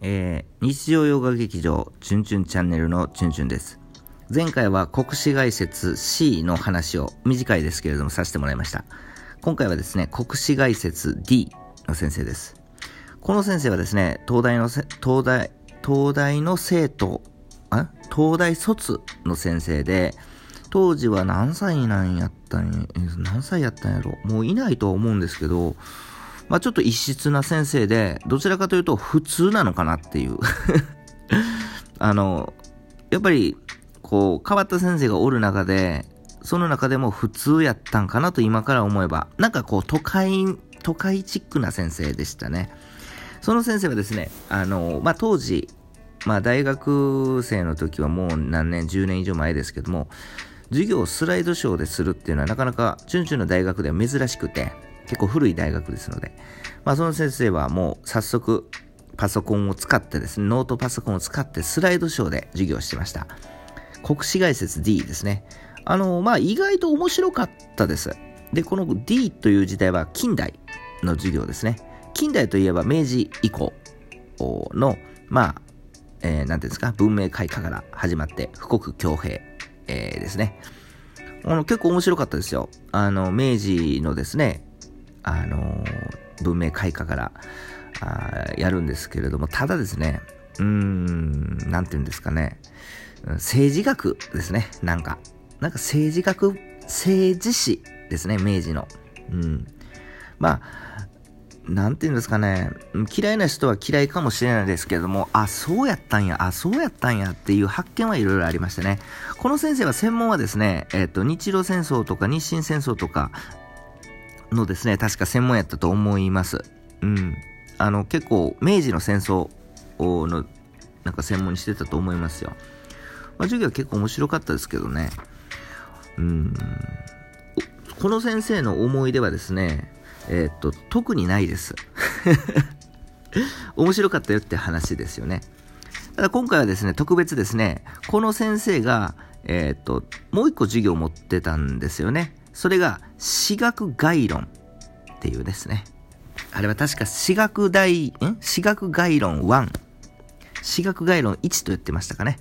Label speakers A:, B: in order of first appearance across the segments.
A: えー、日常洋画劇場チュンチュンチャンネルのチュンチュンです。前回は国史概説 C の話を短いですけれどもさせてもらいました。今回はですね、国史概説 D の先生です。この先生はですね、東大の、東大、東大の生徒、あ東大卒の先生で、当時は何歳なんやったんや、何歳やったんやろもういないと思うんですけど、まあちょっと異質な先生で、どちらかというと普通なのかなっていう あの、やっぱり、こう、変わった先生がおる中で、その中でも普通やったんかなと今から思えば、なんかこう都会、都会チックな先生でしたね。その先生はですね、あの、まあ、当時、まあ、大学生の時はもう何年、10年以上前ですけども、授業をスライドショーでするっていうのはなかなか、チュンチュンの大学では珍しくて、結構古い大学ですので、まあ、その先生はもう早速、パソコンを使ってですね、ノートパソコンを使ってスライドショーで授業してました。国史概説 D ですね。あの、まあ、意外と面白かったです。で、この D という時代は近代の授業ですね。近代といえば明治以降の、まあ、えー、なんていうんですか、文明開化から始まって、富国強兵、えー、ですね。あの、結構面白かったですよ。あの、明治のですね、あの、文明開化からあやるんですけれども、ただですね、うーん、なんて言うんですかね、政治学ですね、なんか。なんか政治学、政治史ですね、明治の。うん。まあ、なんて言うんですかね、嫌いな人は嫌いかもしれないですけれども、あ、そうやったんや、あ、そうやったんやっていう発見はいろいろありましたね。この先生は専門はですね、えっ、ー、と、日露戦争とか日清戦争とかのですね、確か専門やったと思います。うん。あの、結構、明治の戦争の、なんか専門にしてたと思いますよ。まあ、授業は結構面白かったですけどね。うん。この先生の思い出はですね、えー、っと、特にないです。面白かったよって話ですよね。ただ今回はですね、特別ですね、この先生が、えー、っと、もう一個授業を持ってたんですよね。それが、私学概論っていうですね。あれは確か私学大、ん？私学概論1。私学概論1と言ってましたかね。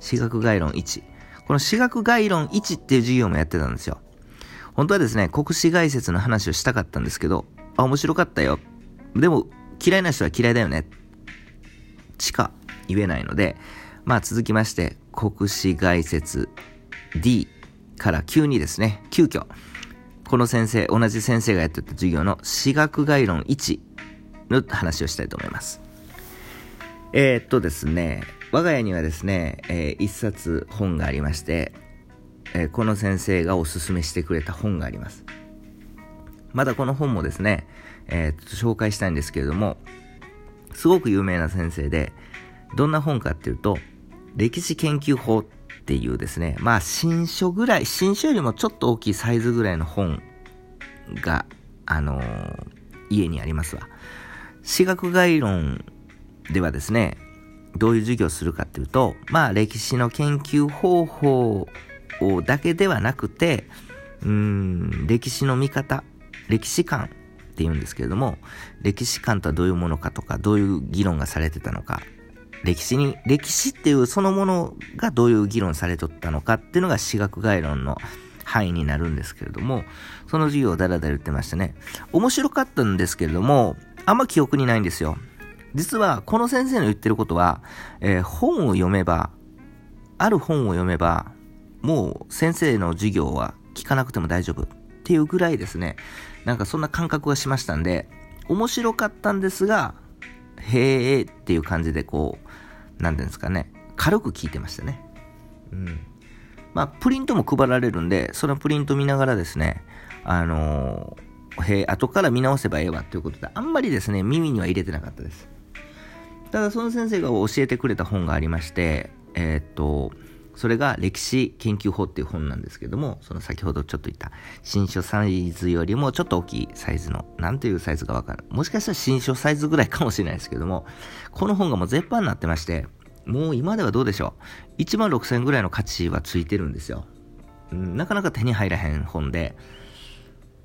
A: 私学概論1。この私学概論1っていう授業もやってたんですよ。本当はですね、国史概説の話をしたかったんですけど、あ、面白かったよ。でも、嫌いな人は嫌いだよね。しか言えないので、まあ続きまして、国史概説 D から急にですね、急遽、この先生、同じ先生がやってた授業の私学概論1の話をしたいと思います。えー、っとですね、我が家にはですね、えー、一冊本がありまして、えー、この先生がおすすめしてくれた本があります。まだこの本もですね、えー、紹介したいんですけれども、すごく有名な先生で、どんな本かっていうと、歴史研究法っていうですね、まあ新書ぐらい、新書よりもちょっと大きいサイズぐらいの本が、あのー、家にありますわ。私学概論ではですね、どういう授業をするかっていうと、まあ歴史の研究方法をだけではなくて、うん、歴史の見方、歴史観って言うんですけれども、歴史観とはどういうものかとか、どういう議論がされてたのか、歴史に、歴史っていうそのものがどういう議論されとったのかっていうのが私学概論の範囲になるんですけれども、その授業をだらだら言ってましたね。面白かったんですけれども、あんま記憶にないんですよ。実は、この先生の言ってることは、えー、本を読めば、ある本を読めば、もう先生の授業は聞かなくても大丈夫っていうぐらいですね、なんかそんな感覚がしましたんで、面白かったんですが、へえっていう感じでこう、なんていうんですかね、軽く聞いてましたね。うん。まあ、プリントも配られるんで、そのプリント見ながらですね、あのー、へ後から見直せばええわということで、あんまりですね、耳には入れてなかったです。ただ、その先生が教えてくれた本がありまして、えー、っと、それが歴史研究法っていう本なんですけども、その先ほどちょっと言った新書サイズよりもちょっと大きいサイズの、なんていうサイズかわかる。もしかしたら新書サイズぐらいかもしれないですけども、この本がもう絶版になってまして、もう今ではどうでしょう。1万6000円ぐらいの価値はついてるんですよ。うん、なかなか手に入らへん本で、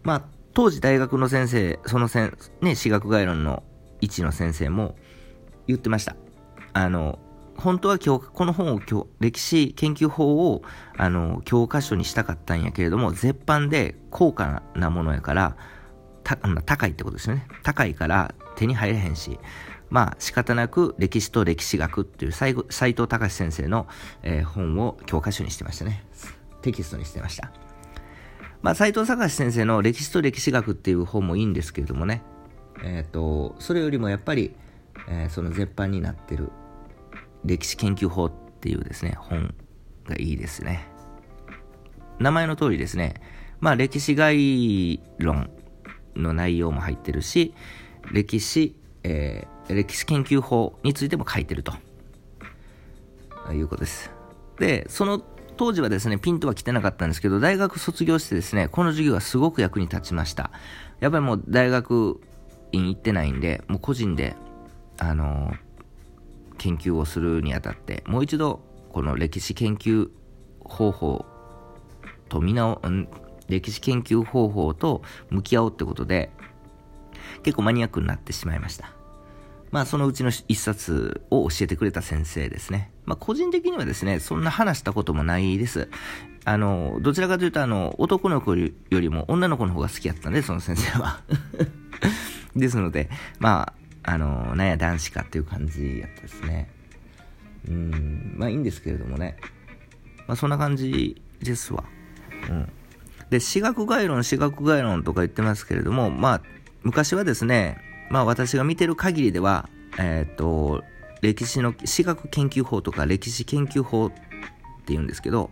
A: まあ、当時大学の先生、そのせん、ね、私学概論の位置の先生も、言ってました。あの、本当は今日、この本を今日、歴史研究法を、あの、教科書にしたかったんやけれども、絶版で高価なものやから、た高いってことですよね。高いから手に入れへんし、まあ仕方なく歴史と歴史学っていう斎藤隆先生の、えー、本を教科書にしてましたね。テキストにしてました。まあ斎藤隆先生の歴史と歴史学っていう本もいいんですけれどもね、えっ、ー、と、それよりもやっぱり、えー、その絶版になってる歴史研究法っていうですね、本がいいですね。名前の通りですね、まあ歴史概論の内容も入ってるし、歴史、えー、歴史研究法についても書いてるということです。で、その当時はですね、ピンとは来てなかったんですけど、大学卒業してですね、この授業はすごく役に立ちました。やっぱりもう大学院行ってないんで、もう個人で、あのー、研究をするにあたって、もう一度、この歴史研究方法と見直、歴史研究方法と向き合おうってことで、結構マニアックになってしまいました。まあそのうちの一冊を教えてくれた先生ですね。まあ個人的にはですね、そんな話したこともないです。あの、どちらかというとあの、男の子よりも女の子の方が好きやったんで、その先生は。ですので、まあ、あの、なんや男子かっていう感じやったですね。うん、まあいいんですけれどもね。まあそんな感じですわ。うん。で、私学概論、私学概論とか言ってますけれども、まあ、昔はですね、まあ私が見てる限りでは、えっ、ー、と、歴史の、私学研究法とか歴史研究法って言うんですけど、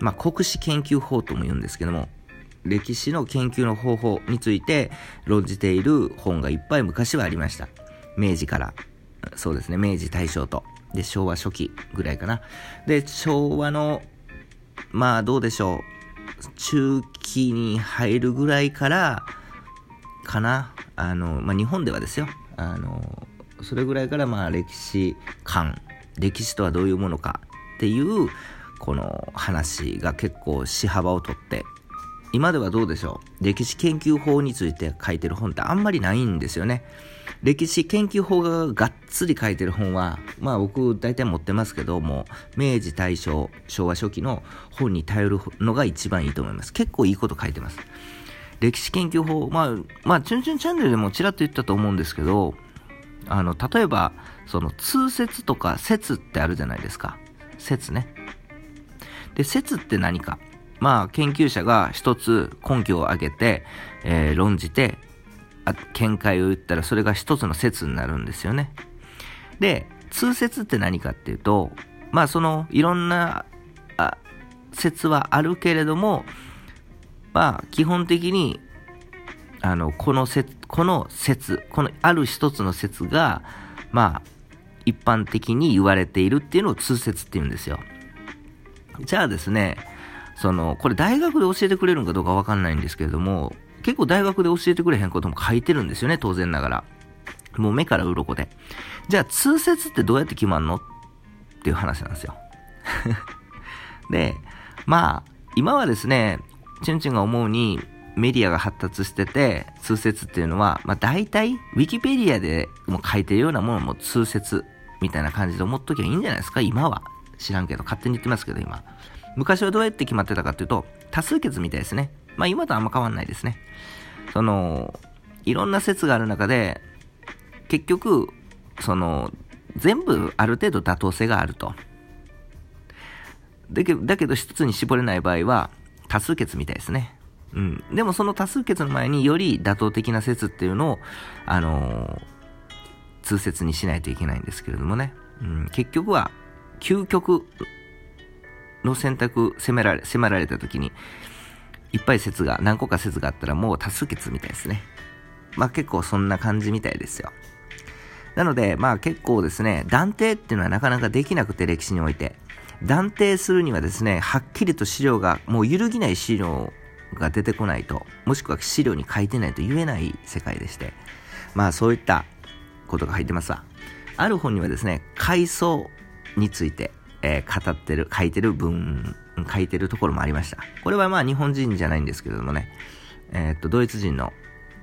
A: まあ国史研究法とも言うんですけども、歴史の研究の方法について論じている本がいっぱい昔はありました。明治から、そうですね、明治大正と、で、昭和初期ぐらいかな。で、昭和の、まあどうでしょう、中期に入るぐらいから、かな。あの、まあ、日本ではですよ。あの、それぐらいからまあ歴史観、歴史とはどういうものかっていう、この話が結構し幅をとって、今ではどうでしょう？歴史研究法について書いてる本ってあんまりないんですよね。歴史研究法ががっつり書いてる本は、まあ僕大体持ってますけども、明治大正、昭和初期の本に頼るのが一番いいと思います。結構いいこと書いてます。歴史研究法、まあ、まあ、チュンチュンチャンネルでもちらっと言ったと思うんですけど、あの、例えば、その通説とか説ってあるじゃないですか。説ね。で、説って何か？まあ、研究者が一つ根拠を挙げて、えー、論じて、見解を言ったらそれが一つの説になるんですよね。で、通説って何かっていうと、まあそのいろんなあ説はあるけれども、まあ基本的にあのこの説、この説、このある一つの説が、まあ一般的に言われているっていうのを通説って言うんですよ。じゃあですね、その、これ大学で教えてくれるのかどうかわかんないんですけれども、結構大学で教えてくれへんことも書いてるんですよね、当然ながら。もう目から鱗で。じゃあ、通説ってどうやって決まんの？っていう話なんですよ。で、まあ、今はですね、チュンチュンが思うに、メディアが発達してて、通説っていうのは、まあ大体、ウィキペディアでも書いてるようなものも通説みたいな感じで思っときゃいいんじゃないですか、今は。知らんけど、勝手に言ってますけど、今。昔はどうやって決まってたかっていうと、多数決みたいですね。まあ今とあんま変わんないですね。その、いろんな説がある中で、結局、その、全部ある程度妥当性があると。だけだけど一つに絞れない場合は、多数決みたいですね。うん。でもその多数決の前により妥当的な説っていうのを、あのー、通説にしないといけないんですけれどもね。うん、結局は、究極の選択迫られ、迫られた時に、いっぱい説が、何個か説があったらもう多数決みたいですね。まあ結構そんな感じみたいですよ。なので、まあ結構ですね、断定っていうのはなかなかできなくて歴史において。断定するにはですね、はっきりと資料が、もう揺るぎない資料が出てこないと、もしくは資料に書いてないと言えない世界でして。まあそういったことが入ってますわ。ある本にはですね、階層について、えー、語ってる、書いてる文書いてるところもありました。これはまあ日本人じゃないんですけれどもね、えー、っと、ドイツ人の、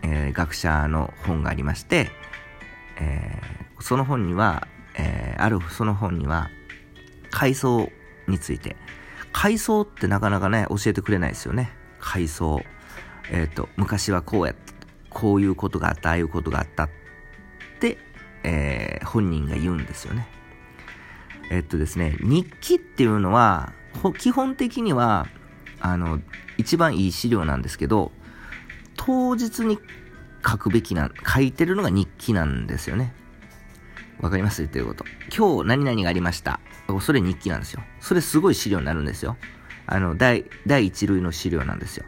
A: えー、学者の本がありまして、えー、その本には、えー、あるその本には、階層について。階層ってなかなかね、教えてくれないですよね。階層。えっ、と、昔はこうや、こういうことがあった、ああいうことがあったって、えー、本人が言うんですよね。えっとですね、日記っていうのは、基本的には、あの、一番いい資料なんですけど、当日に書くべきな、書いてるのが日記なんですよね。わかります？言ってること。今日何々がありました。それ日記なんですよ。それすごい資料になるんですよ。あの、第、第一類の資料なんですよ。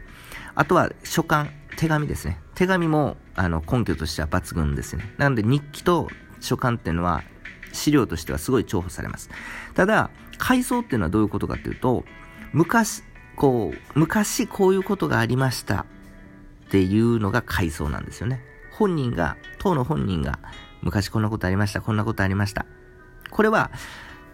A: あとは、書簡、手紙ですね。手紙も、あの、根拠としては抜群ですね。なので、日記と書簡っていうのは、資料としてはすごい重宝されます。ただ、回想っていうのはどういうことかっていうと、昔、こう、昔こういうことがありましたっていうのが回想なんですよね。本人が、当の本人が、昔こんなことありました、こんなことありました。これは、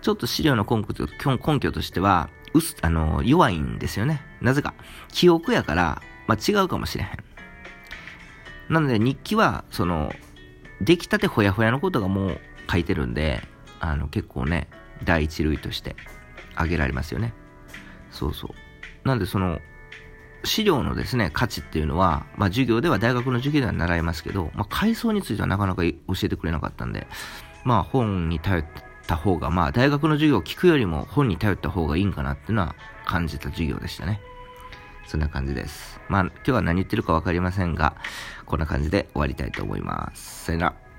A: ちょっと資料の根拠根拠としては、うす、あの、弱いんですよね。なぜか。記憶やから、まあ、違うかもしれへん。なので、日記は、その、出来たてほやほやのことがもう書いてるんで、あの、結構ね、第一類として挙げられますよね。そうそう。なんで、その、資料のですね、価値っていうのは、まあ、授業では、大学の授業では習いますけど、まあ、階層についてはなかなか教えてくれなかったんで、まあ、本に頼った方が、まあ、大学の授業を聞くよりも本に頼った方がいいんかなっていうのは感じた授業でしたね。そんな感じです。まあ、今日は何言ってるかわかりませんが、こんな感じで終わりたいと思います。さよなら。